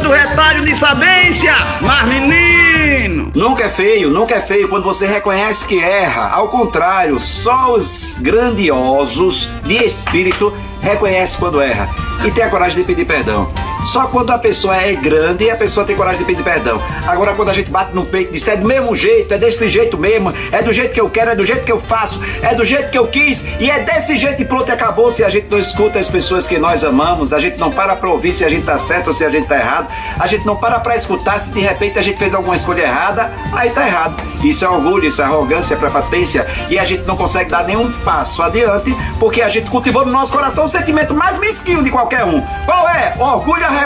do retalho de sabência. Mas menino! Nunca é feio, nunca é feio quando você reconhece que erra. Ao contrário, só os grandiosos de espírito reconhecem quando erra e tem a coragem de pedir perdão. Só quando a pessoa é grande a pessoa tem coragem de pedir perdão. Agora, quando a gente bate no peito e diz é do mesmo jeito, é desse jeito mesmo, é do jeito que eu quero, é do jeito que eu faço, é do jeito que eu quis e é desse jeito e pronto, acabou. Se a gente não escuta as pessoas que nós amamos, a gente não para pra ouvir se a gente tá certo ou se a gente tá errado, a gente não para pra escutar se de repente a gente fez alguma escolha errada, aí tá errado. Isso é orgulho, isso é arrogância, é prepotência e a gente não consegue dar nenhum passo adiante porque a gente cultivou no nosso coração o sentimento mais mesquinho de qualquer um. Qual é? Orgulho, arrogância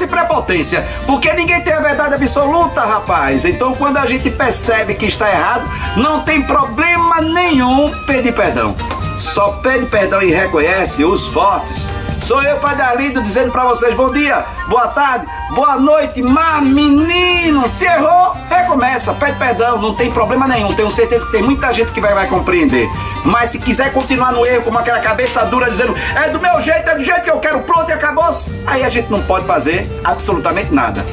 e prepotência. Porque ninguém tem a verdade absoluta, rapaz. Então, quando a gente percebe que está errado, não tem problema nenhum pedir perdão. Só pede perdão e reconhece os fortes Sou eu, Padre Arlindo, dizendo para vocês bom dia, boa tarde, boa noite, mas menino, se errou, recomeça, pede perdão, não tem problema nenhum. Tenho certeza que tem muita gente que vai, vai compreender. Mas se quiser continuar no erro, como aquela cabeça dura dizendo é do meu jeito, é do jeito que eu quero, pronto aí a gente não pode fazer absolutamente nada.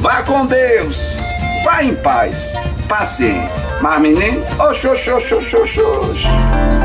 Vá com Deus, vá em paz, paciência. Mas menino, oxô, oxô, oxô, oxô, oxô.